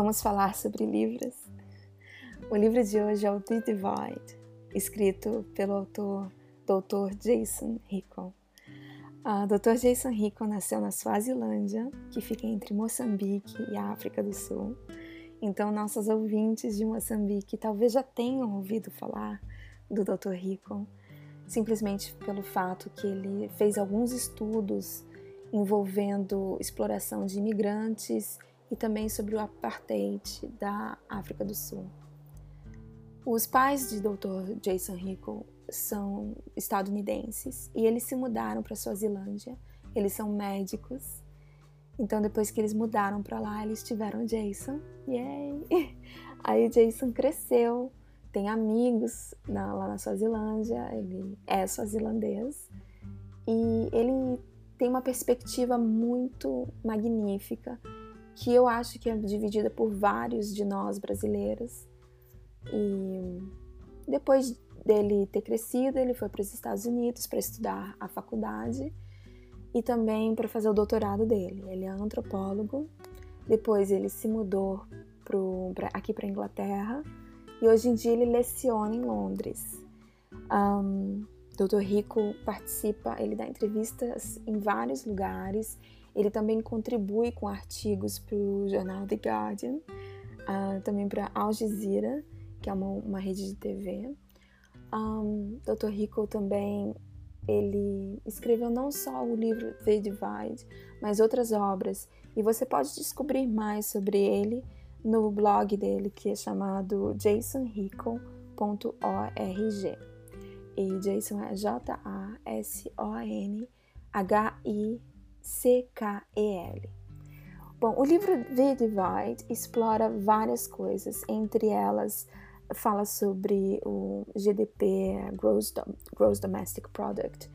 Vamos falar sobre livros. O livro de hoje é o The Divide, escrito pelo autor Dr. Jason Rico. O Dr. Jason Rico nasceu na Suazilândia, que fica entre Moçambique e África do Sul. Então, nossos ouvintes de Moçambique talvez já tenham ouvido falar do Dr. Rico, simplesmente pelo fato que ele fez alguns estudos envolvendo exploração de imigrantes e também sobre o apartheid da África do Sul. Os pais de Dr. Jason Rico são estadunidenses e eles se mudaram para Suazilândia. Eles são médicos. Então depois que eles mudaram para lá, eles tiveram Jason. Yay! Aí Jason cresceu, tem amigos na, lá na Suazilândia, ele é suazilandês e ele tem uma perspectiva muito magnífica que eu acho que é dividida por vários de nós brasileiros. E depois dele ter crescido, ele foi para os Estados Unidos para estudar a faculdade e também para fazer o doutorado dele. Ele é antropólogo. Depois ele se mudou pro, pra, aqui para Inglaterra e hoje em dia ele leciona em Londres. Um, Dr. Rico participa, ele dá entrevistas em vários lugares ele também contribui com artigos para o jornal The Guardian, uh, também para Al Jazeera, que é uma, uma rede de TV. Um, Dr. Rico também ele escreveu não só o livro The Divide, mas outras obras. E você pode descobrir mais sobre ele no blog dele, que é chamado jasonrico.org. E Jason é J-A-S-O-N-H-I C-K-E-L. Bom, o livro The Divide explora várias coisas, entre elas fala sobre o GDP, Gross, Gross Domestic Product,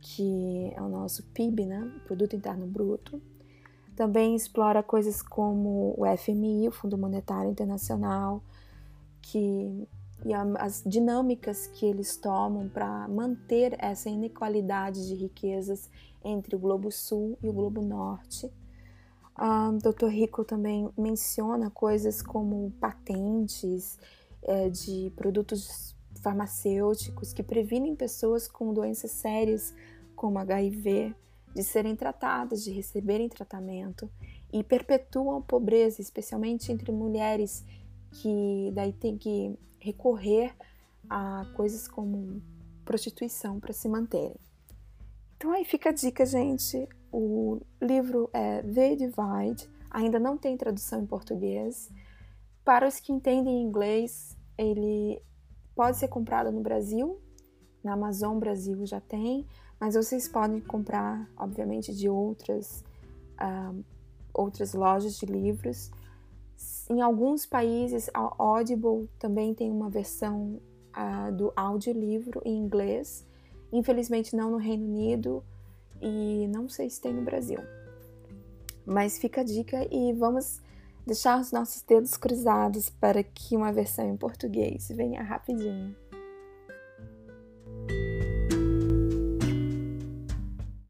que é o nosso PIB, né? Produto Interno Bruto. Também explora coisas como o FMI, o Fundo Monetário Internacional, que e as dinâmicas que eles tomam para manter essa inequalidade de riquezas entre o Globo Sul e o Globo Norte. Uh, Dr. Rico também menciona coisas como patentes é, de produtos farmacêuticos que previnem pessoas com doenças sérias como HIV de serem tratadas, de receberem tratamento e perpetuam a pobreza, especialmente entre mulheres que daí tem que recorrer a coisas como prostituição para se manterem. Então aí fica a dica, gente. O livro é The Divide, ainda não tem tradução em português. Para os que entendem inglês, ele pode ser comprado no Brasil, na Amazon Brasil já tem, mas vocês podem comprar, obviamente, de outras, uh, outras lojas de livros. Em alguns países, a Audible também tem uma versão uh, do audiolivro em inglês. Infelizmente, não no Reino Unido e não sei se tem no Brasil. Mas fica a dica e vamos deixar os nossos dedos cruzados para que uma versão em português venha rapidinho.